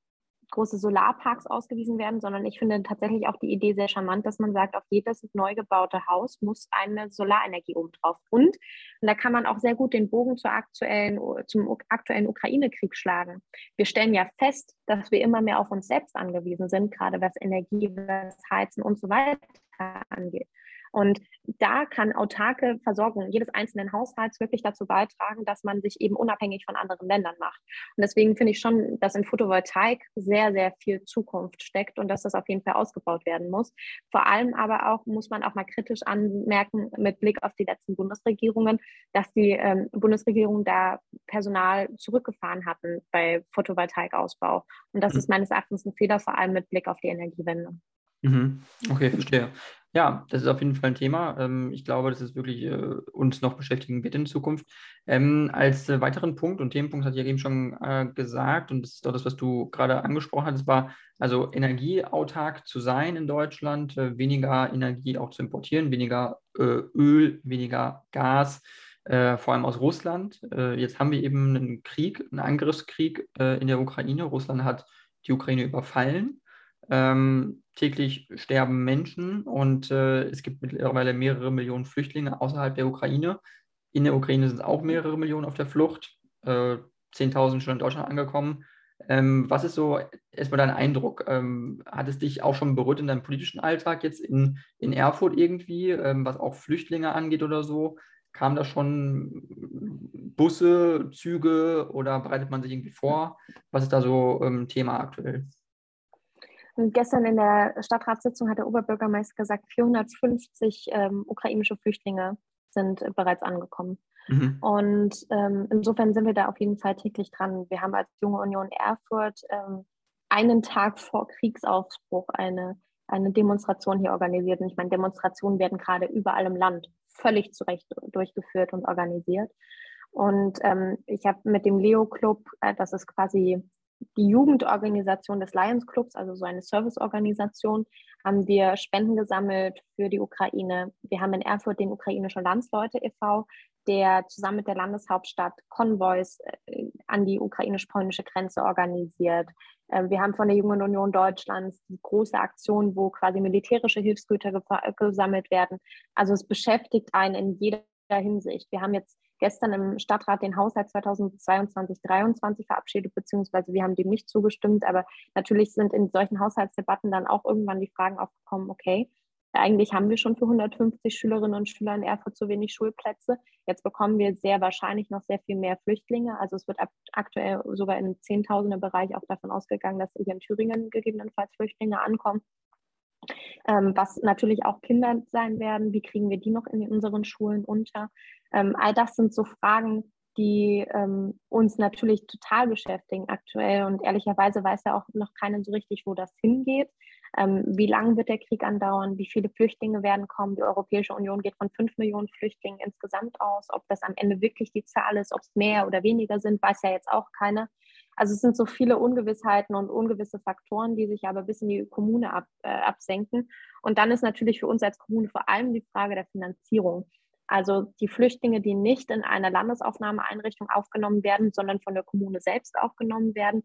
große Solarparks ausgewiesen werden, sondern ich finde tatsächlich auch die Idee sehr charmant, dass man sagt, auf jedes neu gebaute Haus muss eine Solarenergie oben drauf. Und, und da kann man auch sehr gut den Bogen zur aktuellen, zum aktuellen Ukraine-Krieg schlagen. Wir stellen ja fest, dass wir immer mehr auf uns selbst angewiesen sind, gerade was Energie, was Heizen und so weiter angeht. Und da kann autarke Versorgung jedes einzelnen Haushalts wirklich dazu beitragen, dass man sich eben unabhängig von anderen Ländern macht. Und deswegen finde ich schon, dass in Photovoltaik sehr, sehr viel Zukunft steckt und dass das auf jeden Fall ausgebaut werden muss. Vor allem aber auch muss man auch mal kritisch anmerken mit Blick auf die letzten Bundesregierungen, dass die ähm, Bundesregierung da Personal zurückgefahren hatten bei Photovoltaikausbau. Und das mhm. ist meines Erachtens ein Fehler, vor allem mit Blick auf die Energiewende. Mhm. Okay, verstehe. Ja, das ist auf jeden Fall ein Thema. Ähm, ich glaube, dass es wirklich äh, uns noch beschäftigen wird in Zukunft. Ähm, als äh, weiteren Punkt und Themenpunkt hat ja eben schon äh, gesagt, und das ist auch das, was du gerade angesprochen hast, war also energieautark zu sein in Deutschland, weniger Energie auch zu importieren, weniger Öl, weniger Gas, vor allem aus Russland. jetzt haben wir eben einen Krieg, einen Angriffskrieg in der Ukraine. Russland hat die Ukraine überfallen. Ähm, täglich sterben Menschen und äh, es gibt mittlerweile mehrere Millionen Flüchtlinge außerhalb der Ukraine. In der Ukraine sind auch mehrere Millionen auf der Flucht, äh, 10.000 schon in Deutschland angekommen. Ähm, was ist so erstmal dein Eindruck? Ähm, hat es dich auch schon berührt in deinem politischen Alltag jetzt in, in Erfurt irgendwie, ähm, was auch Flüchtlinge angeht oder so? Kam da schon Busse, Züge oder bereitet man sich irgendwie vor? Was ist da so ähm, Thema aktuell? Und gestern in der Stadtratssitzung hat der Oberbürgermeister gesagt, 450 ähm, ukrainische Flüchtlinge sind äh, bereits angekommen. Mhm. Und ähm, insofern sind wir da auf jeden Fall täglich dran. Wir haben als Junge Union Erfurt ähm, einen Tag vor Kriegsausbruch eine, eine Demonstration hier organisiert. Und ich meine, Demonstrationen werden gerade überall im Land völlig zu Recht durchgeführt und organisiert. Und ähm, ich habe mit dem Leo Club, äh, das ist quasi die Jugendorganisation des Lions Clubs, also so eine Serviceorganisation, haben wir Spenden gesammelt für die Ukraine. Wir haben in Erfurt den ukrainischen Landsleute e.V., der zusammen mit der Landeshauptstadt Konvois äh, an die ukrainisch-polnische Grenze organisiert. Ähm, wir haben von der Jungen Union Deutschlands die große Aktion, wo quasi militärische Hilfsgüter gesammelt werden. Also es beschäftigt einen in jeder Hinsicht. Wir haben jetzt gestern im Stadtrat den Haushalt 2022-23 verabschiedet, beziehungsweise wir haben dem nicht zugestimmt. Aber natürlich sind in solchen Haushaltsdebatten dann auch irgendwann die Fragen aufgekommen, okay, eigentlich haben wir schon für 150 Schülerinnen und Schüler in Erfurt zu wenig Schulplätze. Jetzt bekommen wir sehr wahrscheinlich noch sehr viel mehr Flüchtlinge. Also es wird aktuell sogar im Zehntausender Bereich auch davon ausgegangen, dass hier in Thüringen gegebenenfalls Flüchtlinge ankommen ähm, was natürlich auch Kinder sein werden. Wie kriegen wir die noch in unseren Schulen unter? Ähm, all das sind so Fragen, die ähm, uns natürlich total beschäftigen aktuell. Und ehrlicherweise weiß ja auch noch keiner so richtig, wo das hingeht. Ähm, wie lange wird der Krieg andauern? Wie viele Flüchtlinge werden kommen? Die Europäische Union geht von fünf Millionen Flüchtlingen insgesamt aus. Ob das am Ende wirklich die Zahl ist, ob es mehr oder weniger sind, weiß ja jetzt auch keiner. Also es sind so viele Ungewissheiten und ungewisse Faktoren, die sich aber bis in die Kommune ab, äh, absenken. Und dann ist natürlich für uns als Kommune vor allem die Frage der Finanzierung. Also die Flüchtlinge, die nicht in einer Landesaufnahmeeinrichtung aufgenommen werden, sondern von der Kommune selbst aufgenommen werden,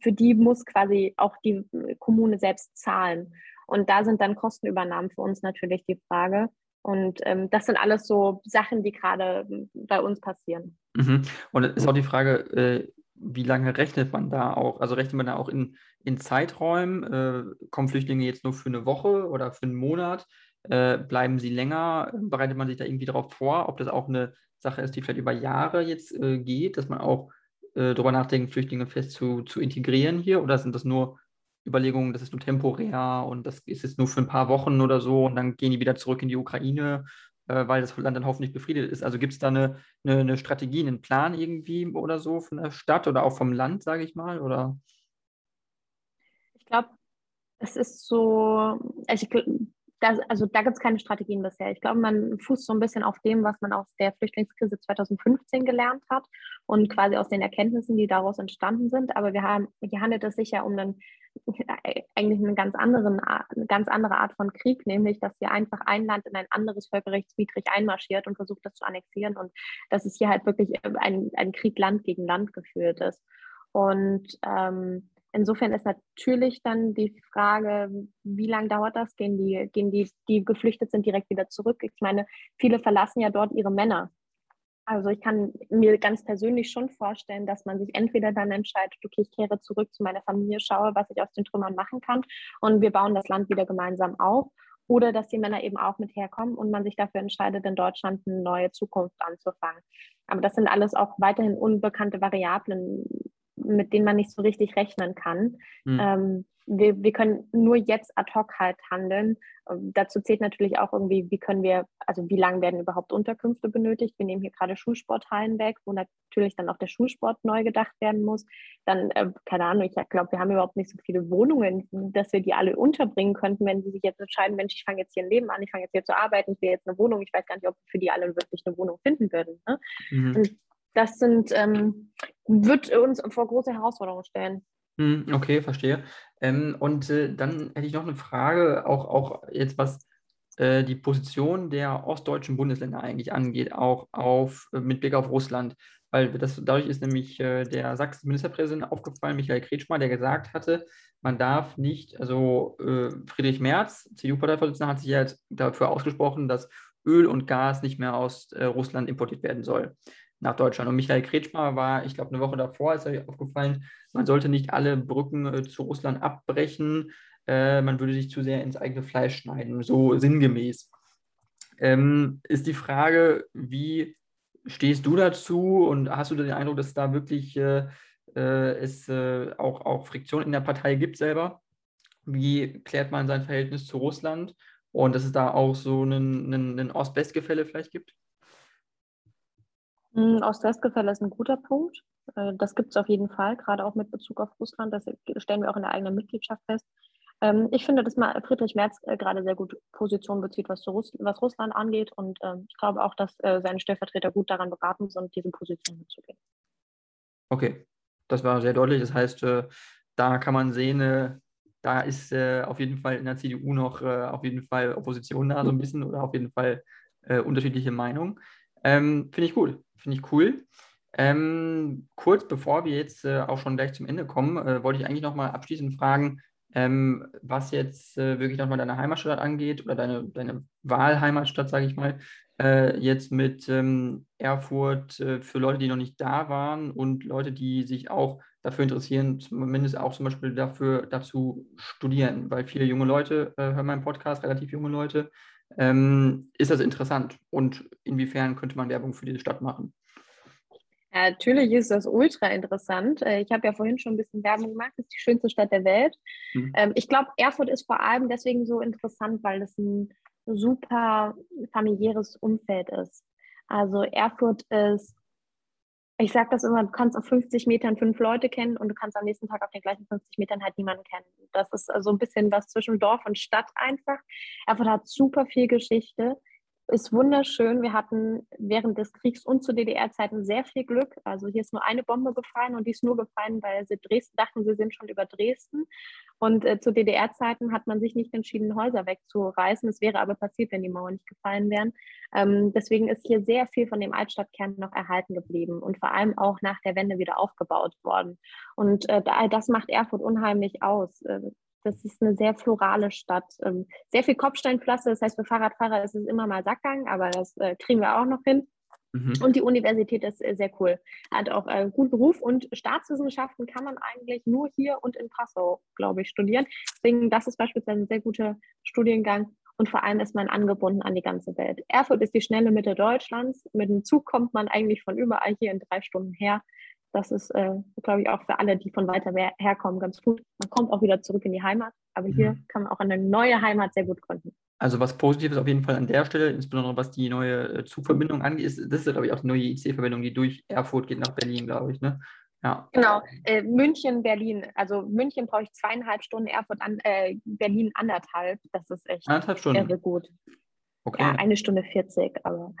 für die muss quasi auch die Kommune selbst zahlen. Und da sind dann Kostenübernahmen für uns natürlich die Frage. Und ähm, das sind alles so Sachen, die gerade bei uns passieren. Mhm. Und ist auch die Frage, äh, wie lange rechnet man da auch? Also rechnet man da auch in, in Zeiträumen? Äh, kommen Flüchtlinge jetzt nur für eine Woche oder für einen Monat? Äh, bleiben sie länger? Bereitet man sich da irgendwie darauf vor, ob das auch eine Sache ist, die vielleicht über Jahre jetzt äh, geht, dass man auch äh, darüber nachdenkt, Flüchtlinge fest zu, zu integrieren hier? Oder sind das nur Überlegungen, das ist nur temporär und das ist jetzt nur für ein paar Wochen oder so und dann gehen die wieder zurück in die Ukraine äh, weil das Land dann hoffentlich befriedet ist. Also gibt es da eine, eine, eine, Strategie, einen Plan irgendwie oder so von der Stadt oder auch vom Land, sage ich mal? Oder? Ich glaube, es ist so, also, ich, das, also da gibt es keine Strategien bisher. Ich glaube, man fußt so ein bisschen auf dem, was man aus der Flüchtlingskrise 2015 gelernt hat und quasi aus den Erkenntnissen, die daraus entstanden sind. Aber wir haben, hier handelt es sich ja um einen [LAUGHS] eigentlich eine ganz, anderen, eine ganz andere Art von Krieg, nämlich dass hier einfach ein Land in ein anderes völkerrechtswidrig einmarschiert und versucht, das zu annexieren und dass es hier halt wirklich ein, ein Krieg Land gegen Land geführt ist. Und ähm, insofern ist natürlich dann die Frage, wie lange dauert das? Gehen die, gehen die, die geflüchtet sind, direkt wieder zurück? Ich meine, viele verlassen ja dort ihre Männer also ich kann mir ganz persönlich schon vorstellen, dass man sich entweder dann entscheidet, okay, ich kehre zurück zu meiner Familie, schaue, was ich aus den Trümmern machen kann und wir bauen das Land wieder gemeinsam auf. oder dass die Männer eben auch mit herkommen und man sich dafür entscheidet, in Deutschland eine neue Zukunft anzufangen. Aber das sind alles auch weiterhin unbekannte Variablen, mit denen man nicht so richtig rechnen kann. Mhm. Ähm, wir, wir können nur jetzt ad hoc halt handeln. Ähm, dazu zählt natürlich auch irgendwie, wie können wir, also wie lange werden überhaupt Unterkünfte benötigt? Wir nehmen hier gerade Schulsporthallen weg, wo natürlich dann auch der Schulsport neu gedacht werden muss. Dann, äh, keine Ahnung, ich glaube, wir haben überhaupt nicht so viele Wohnungen, dass wir die alle unterbringen könnten, wenn sie sich jetzt entscheiden, Mensch, ich fange jetzt hier ein Leben an, ich fange jetzt hier zu arbeiten, ich will jetzt eine Wohnung. Ich weiß gar nicht, ob wir für die alle wirklich eine Wohnung finden würden. Ne? Mhm. Das sind, ähm, wird uns vor große Herausforderungen stellen. Hm, okay, verstehe. Ähm, und äh, dann hätte ich noch eine Frage, auch, auch jetzt was äh, die Position der ostdeutschen Bundesländer eigentlich angeht, auch auf, äh, mit Blick auf Russland. Weil das, dadurch ist nämlich äh, der Sachsen-Ministerpräsident aufgefallen, Michael Kretschmer, der gesagt hatte, man darf nicht, also äh, Friedrich Merz, CDU-Parteivorsitzender, hat sich ja dafür ausgesprochen, dass Öl und Gas nicht mehr aus Russland importiert werden soll nach Deutschland. Und Michael Kretschmer war, ich glaube, eine Woche davor, ist er aufgefallen, man sollte nicht alle Brücken äh, zu Russland abbrechen, äh, man würde sich zu sehr ins eigene Fleisch schneiden, so sinngemäß. Ähm, ist die Frage, wie stehst du dazu und hast du den Eindruck, dass da wirklich äh, äh es äh, auch, auch Friktion in der Partei gibt selber? Wie klärt man sein Verhältnis zu Russland und dass es da auch so ein Ost-West-Gefälle vielleicht gibt? Hm, Ost-West-Gefälle ist ein guter Punkt. Äh, das gibt es auf jeden Fall, gerade auch mit Bezug auf Russland. Das stellen wir auch in der eigenen Mitgliedschaft fest. Ähm, ich finde, dass Friedrich Merz äh, gerade sehr gut Position bezieht, was Russland angeht. Und ähm, ich glaube auch, dass äh, seine Stellvertreter gut daran beraten sind, diese Position mitzugehen. Okay, das war sehr deutlich. Das heißt, da kann man sehen, da ist auf jeden Fall in der CDU noch auf jeden Fall Opposition da, so ein bisschen, oder auf jeden Fall unterschiedliche Meinungen. Ähm, Finde ich gut. Finde ich cool. Ähm, kurz bevor wir jetzt äh, auch schon gleich zum Ende kommen, äh, wollte ich eigentlich nochmal abschließend fragen, ähm, was jetzt äh, wirklich nochmal deine Heimatstadt angeht oder deine, deine Wahlheimatstadt, sage ich mal, äh, jetzt mit ähm, Erfurt äh, für Leute, die noch nicht da waren und Leute, die sich auch dafür interessieren, zumindest auch zum Beispiel dafür dazu studieren, weil viele junge Leute äh, hören meinen Podcast, relativ junge Leute, ähm, ist das interessant und inwiefern könnte man Werbung für diese Stadt machen? Natürlich ist das ultra interessant. Äh, ich habe ja vorhin schon ein bisschen Werbung gemacht. Es ist die schönste Stadt der Welt. Mhm. Ähm, ich glaube, Erfurt ist vor allem deswegen so interessant, weil es ein super familiäres Umfeld ist. Also Erfurt ist ich sage das immer, du kannst auf 50 Metern fünf Leute kennen und du kannst am nächsten Tag auf den gleichen 50 Metern halt niemanden kennen. Das ist so also ein bisschen was zwischen Dorf und Stadt einfach. Erfurt hat super viel Geschichte ist wunderschön. Wir hatten während des Kriegs und zu DDR-Zeiten sehr viel Glück. Also hier ist nur eine Bombe gefallen und die ist nur gefallen, weil sie Dresden dachten, sie sind schon über Dresden. Und äh, zu DDR-Zeiten hat man sich nicht entschieden, Häuser wegzureißen. Es wäre aber passiert, wenn die Mauern nicht gefallen wären. Ähm, deswegen ist hier sehr viel von dem Altstadtkern noch erhalten geblieben und vor allem auch nach der Wende wieder aufgebaut worden. Und äh, das macht Erfurt unheimlich aus. Äh, das ist eine sehr florale Stadt. Ähm, sehr viel Kopfsteinpflaster, das heißt, für Fahrradfahrer ist es immer mal Sackgang, aber das äh, kriegen wir auch noch hin. Mhm. Und die Universität ist äh, sehr cool. Hat auch einen äh, guten Ruf und Staatswissenschaften kann man eigentlich nur hier und in Passau, glaube ich, studieren. Deswegen, das ist beispielsweise ein sehr guter Studiengang und vor allem ist man angebunden an die ganze Welt. Erfurt ist die schnelle Mitte Deutschlands. Mit dem Zug kommt man eigentlich von überall hier in drei Stunden her das ist, äh, glaube ich, auch für alle, die von weiter herkommen, ganz gut. Man kommt auch wieder zurück in die Heimat, aber hier mhm. kann man auch eine neue Heimat sehr gut gründen. Also was Positives auf jeden Fall an der Stelle, insbesondere was die neue äh, Zugverbindung angeht, ist, das ist, glaube ich, auch die neue IC-Verbindung, die durch Erfurt geht nach Berlin, glaube ich, ne? Ja. Genau, äh, München, Berlin. Also München brauche ich zweieinhalb Stunden, Erfurt, an, äh, Berlin anderthalb. Das ist echt anderthalb Stunden. sehr gut. Okay. Ja, eine Stunde 40, aber.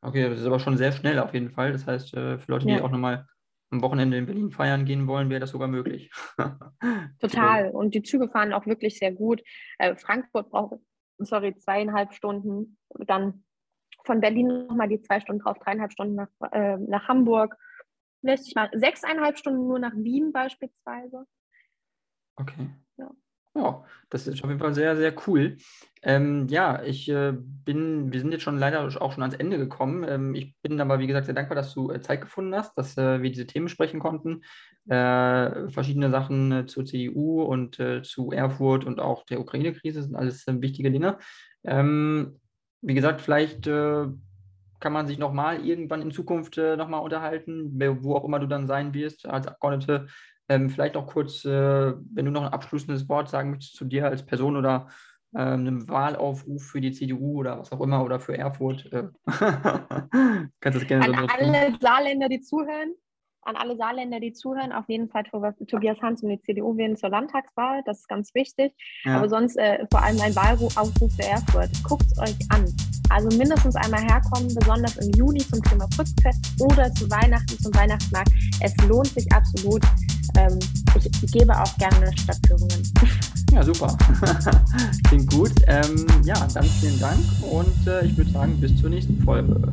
okay, das ist aber schon sehr schnell auf jeden Fall. Das heißt, äh, für Leute, die ja. auch nochmal am Wochenende in Berlin feiern gehen wollen, wäre das sogar möglich. [LAUGHS] Total. Und die Züge fahren auch wirklich sehr gut. Äh, Frankfurt braucht, sorry, zweieinhalb Stunden. Dann von Berlin nochmal die zwei Stunden drauf, dreieinhalb Stunden nach, äh, nach Hamburg. Lässt sich mal sechseinhalb Stunden nur nach Wien beispielsweise. Okay. Ja. Das ist auf jeden Fall sehr, sehr cool. Ähm, ja, ich äh, bin, wir sind jetzt schon leider auch schon ans Ende gekommen. Ähm, ich bin aber, wie gesagt, sehr dankbar, dass du äh, Zeit gefunden hast, dass äh, wir diese Themen sprechen konnten. Äh, verschiedene Sachen äh, zur CDU und äh, zu Erfurt und auch der Ukraine-Krise sind alles wichtige Dinge. Ähm, wie gesagt, vielleicht kann man sich nochmal irgendwann in Zukunft äh, nochmal unterhalten, wo auch immer du dann sein wirst als Abgeordnete. Ähm, vielleicht noch kurz, äh, wenn du noch ein abschließendes Wort sagen möchtest zu dir als Person oder äh, einem Wahlaufruf für die CDU oder was auch immer oder für Erfurt. Äh, [LAUGHS] kannst du das gerne An alle Saarländer, die zuhören, an alle Saarländer, die zuhören, auf jeden Fall Tobias Hans und die CDU wählen zur Landtagswahl. Das ist ganz wichtig. Ja. Aber sonst äh, vor allem ein Wahlaufruf für Erfurt. Guckt es euch an. Also mindestens einmal herkommen, besonders im Juni zum Thema Putzfest oder zu Weihnachten zum Weihnachtsmarkt. Es lohnt sich absolut. Ähm, ich, gebe auch gerne Stadtführungen. Ja, super. [LAUGHS] Klingt gut. Ähm, ja, dann vielen Dank und äh, ich würde sagen, bis zur nächsten Folge.